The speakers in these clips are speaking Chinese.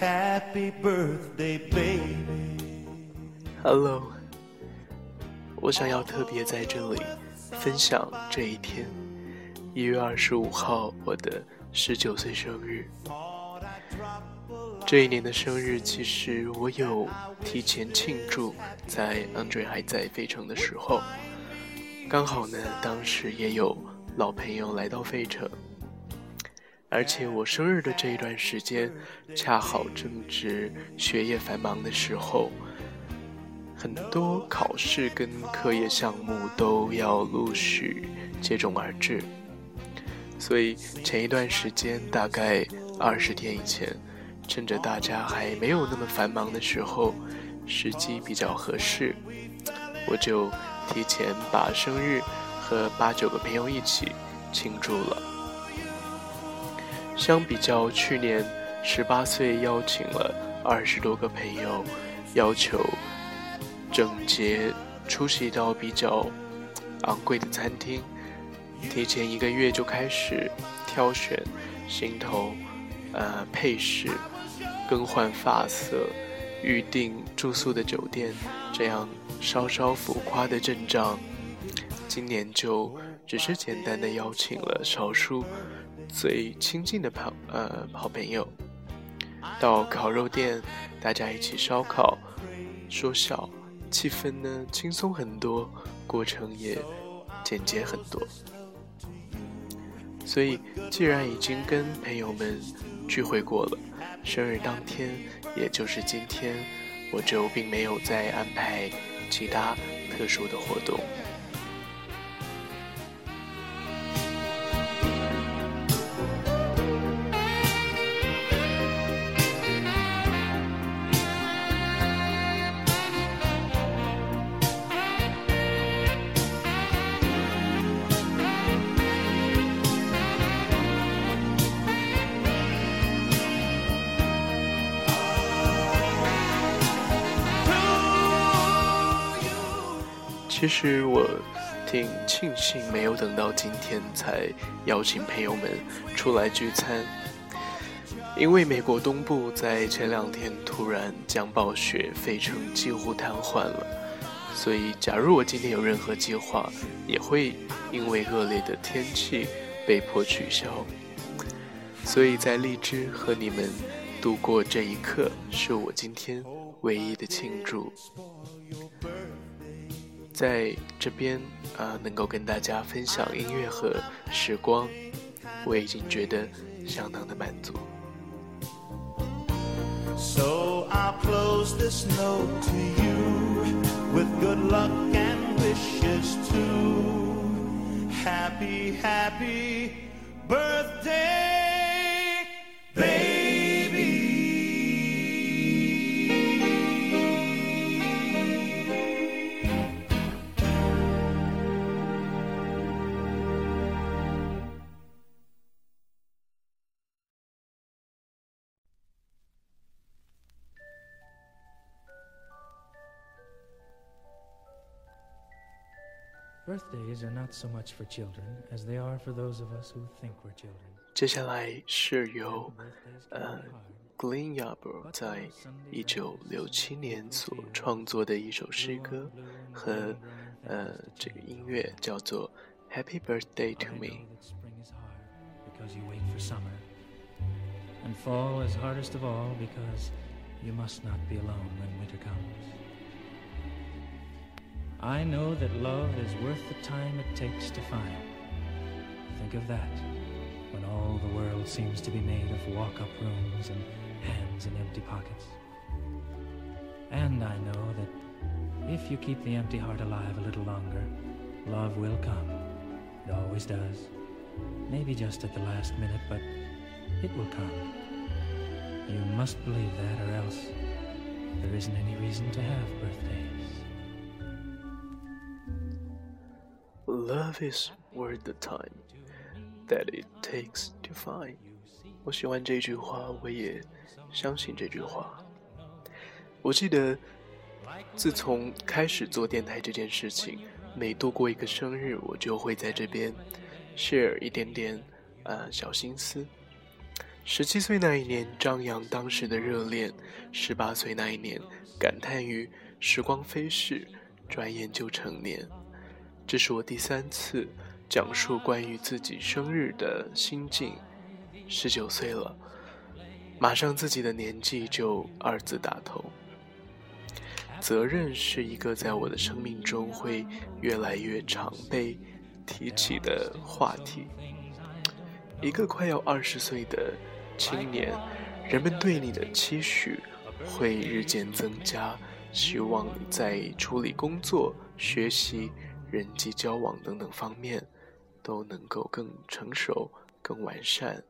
happy birthday baby hello 我想要特别在这里分享这一天，一月二十五号，我的十九岁生日。这一年的生日，其实我有提前庆祝，在 Andre 还在费城的时候，刚好呢，当时也有老朋友来到费城。而且我生日的这一段时间，恰好正值学业繁忙的时候，很多考试跟课业项目都要陆续接踵而至，所以前一段时间，大概二十天以前，趁着大家还没有那么繁忙的时候，时机比较合适，我就提前把生日和八九个朋友一起庆祝了。相比较去年十八岁邀请了二十多个朋友，要求整洁出席到比较昂贵的餐厅，提前一个月就开始挑选行头、呃配饰、更换发色、预订住宿的酒店，这样稍稍浮夸的阵仗，今年就只是简单的邀请了少数。最亲近的朋呃好朋友，到烤肉店，大家一起烧烤，说笑，气氛呢轻松很多，过程也简洁很多。所以，既然已经跟朋友们聚会过了，生日当天，也就是今天，我就并没有再安排其他特殊的活动。其实我挺庆幸没有等到今天才邀请朋友们出来聚餐，因为美国东部在前两天突然降暴雪，费城几乎瘫痪了，所以假如我今天有任何计划，也会因为恶劣的天气被迫取消。所以在荔枝和你们度过这一刻，是我今天唯一的庆祝。在这边啊，能够跟大家分享音乐和时光，我已经觉得相当的满足。So I'll close this note to you with good luck and wishes too. Happy, happy birthday, baby. Birthdays are not so much for children as they are for those of us who think we're children. 接下来是由呃 Glenn Yarbrough 在一九六七年所创作的一首诗歌和呃这个音乐叫做 Happy Birthday to Me。Because you wait for summer, and fall is hardest of all because you must not be alone when winter comes. I know that love is worth the time it takes to find. Think of that, when all the world seems to be made of walk-up rooms and hands in empty pockets. And I know that if you keep the empty heart alive a little longer, love will come. It always does. Maybe just at the last minute, but it will come. You must believe that, or else there isn't any reason to have birthdays. Love is worth the time that it takes to find。我喜欢这句话，我也相信这句话。我记得，自从开始做电台这件事情，每度过一个生日，我就会在这边 share 一点点呃小心思。十七岁那一年张扬当时的热恋，十八岁那一年感叹于时光飞逝，转眼就成年。这是我第三次讲述关于自己生日的心境。十九岁了，马上自己的年纪就二字打头。责任是一个在我的生命中会越来越常被提起的话题。一个快要二十岁的。青年，人们对你的期许会日渐增加，希望你在处理工作、学习、人际交往等等方面都能够更成熟、更完善。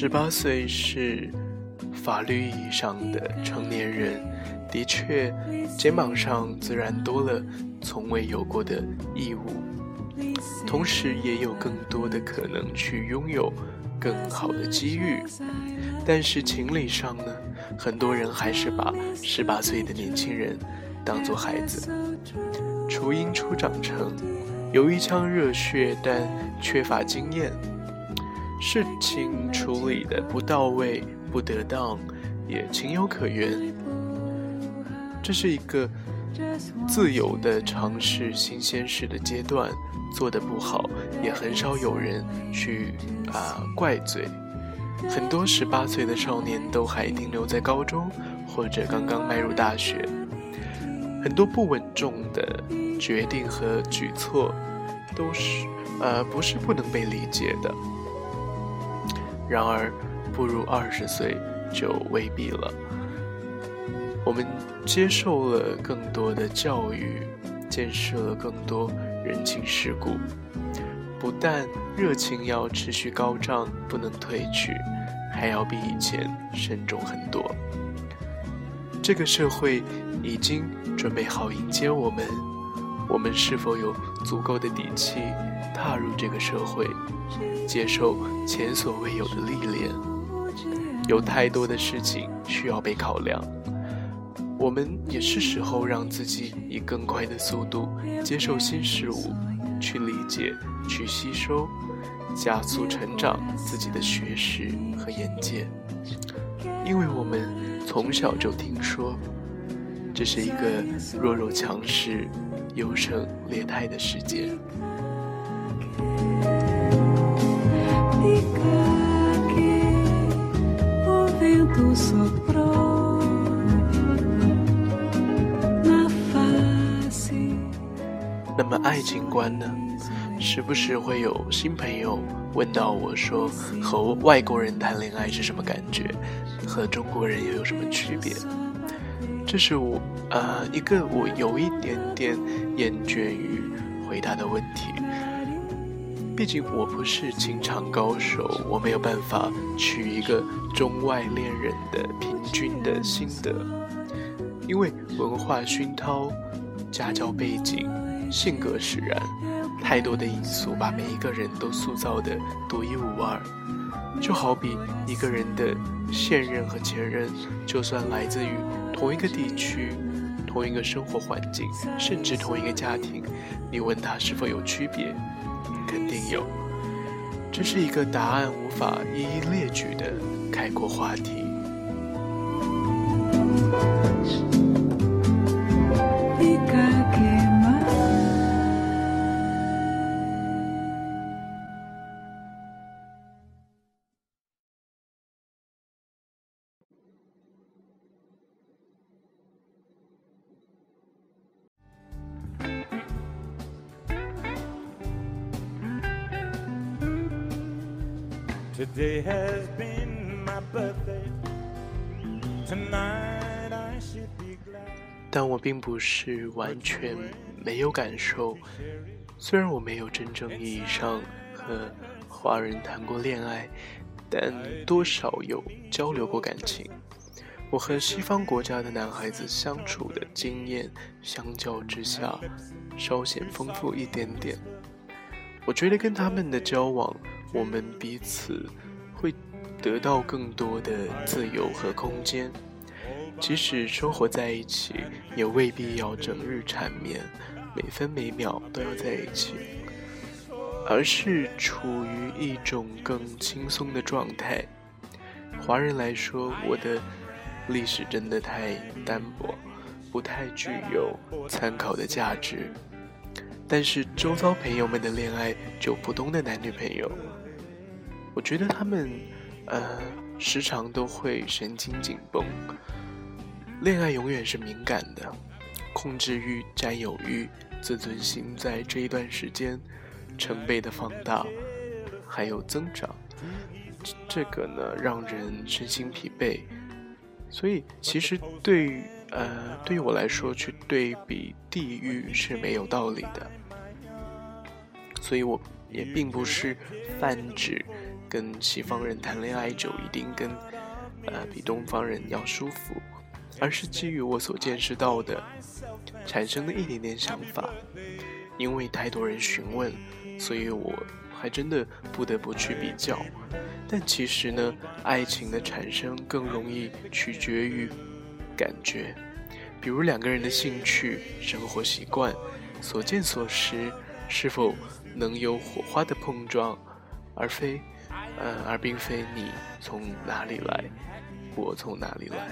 十八岁是法律意义上的成年人，的确，肩膀上自然多了从未有过的义务，同时也有更多的可能去拥有更好的机遇。但是情理上呢，很多人还是把十八岁的年轻人当作孩子。雏鹰初长成，有一腔热血，但缺乏经验。事情处理的不到位、不得当，也情有可原。这是一个自由的尝试新鲜事的阶段，做得不好，也很少有人去啊怪罪。很多十八岁的少年都还停留在高中，或者刚刚迈入大学，很多不稳重的决定和举措，都是呃不是不能被理解的。然而，步入二十岁就未必了。我们接受了更多的教育，见识了更多人情世故，不但热情要持续高涨，不能退去，还要比以前慎重很多。这个社会已经准备好迎接我们，我们是否有足够的底气踏入这个社会？接受前所未有的历练，有太多的事情需要被考量。我们也是时候让自己以更快的速度接受新事物，去理解、去吸收，加速成长自己的学识和眼界。因为我们从小就听说，这是一个弱肉强食、优胜劣汰的世界。那么爱情观呢？时不时会有新朋友问到我说：“和外国人谈恋爱是什么感觉？和中国人又有什么区别？”这是我呃一个我有一点点厌倦于回答的问题。毕竟我不是情场高手，我没有办法取一个中外恋人的平均的心得，因为文化熏陶、家教背景、性格使然，太多的因素把每一个人都塑造的独一无二。就好比一个人的现任和前任，就算来自于同一个地区、同一个生活环境，甚至同一个家庭，你问他是否有区别？肯定有，这是一个答案无法一一列举的开阔话题。Today has been my birthday. Tonight I should be glad. 但我并不是完全没有感受，虽然我没有真正意义上和华人谈过恋爱，但多少有交流过感情。我和西方国家的男孩子相处的经验相较之下，稍显丰富一点点。我觉得跟他们的交往，我们彼此会得到更多的自由和空间。即使生活在一起，也未必要整日缠绵，每分每秒都要在一起，而是处于一种更轻松的状态。华人来说，我的。历史真的太单薄，不太具有参考的价值。但是周遭朋友们的恋爱，就普通的男女朋友，我觉得他们，呃，时常都会神经紧绷。恋爱永远是敏感的，控制欲、占有欲、自尊心，在这一段时间成倍的放大，还有增长。这个呢，让人身心疲惫。所以，其实对于呃，对于我来说，去对比地狱是没有道理的。所以我也并不是泛指跟西方人谈恋爱就一定跟呃比东方人要舒服，而是基于我所见识到的，产生的一点点想法。因为太多人询问，所以我还真的不得不去比较。但其实呢，爱情的产生更容易取决于感觉，比如两个人的兴趣、生活习惯、所见所识是否能有火花的碰撞，而非，嗯，而并非你从哪里来，我从哪里来。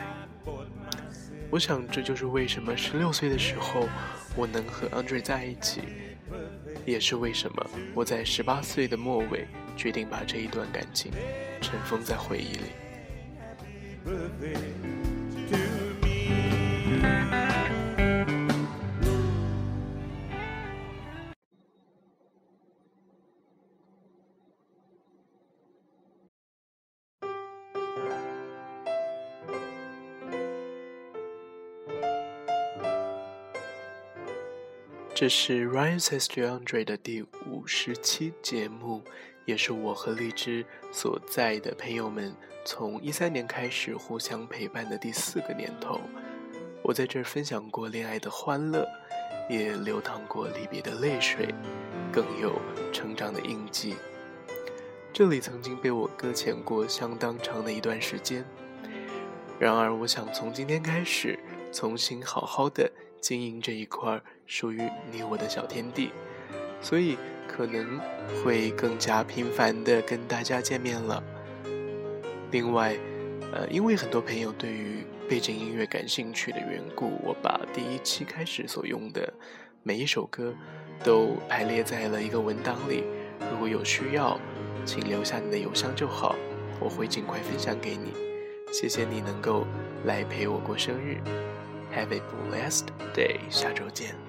我想这就是为什么十六岁的时候我能和 Andre 在一起，也是为什么我在十八岁的末尾。决定把这一段感情尘封在回忆里。这是 Ryan says to Andre 的第五十期节目。也是我和荔枝所在的朋友们从一三年开始互相陪伴的第四个年头。我在这儿分享过恋爱的欢乐，也流淌过离别的泪水，更有成长的印记。这里曾经被我搁浅过相当长的一段时间。然而，我想从今天开始，重新好好的经营这一块属于你我的小天地。所以。可能会更加频繁的跟大家见面了。另外，呃，因为很多朋友对于背景音乐感兴趣的缘故，我把第一期开始所用的每一首歌都排列在了一个文档里。如果有需要，请留下你的邮箱就好，我会尽快分享给你。谢谢你能够来陪我过生日，Have a blessed day，下周见。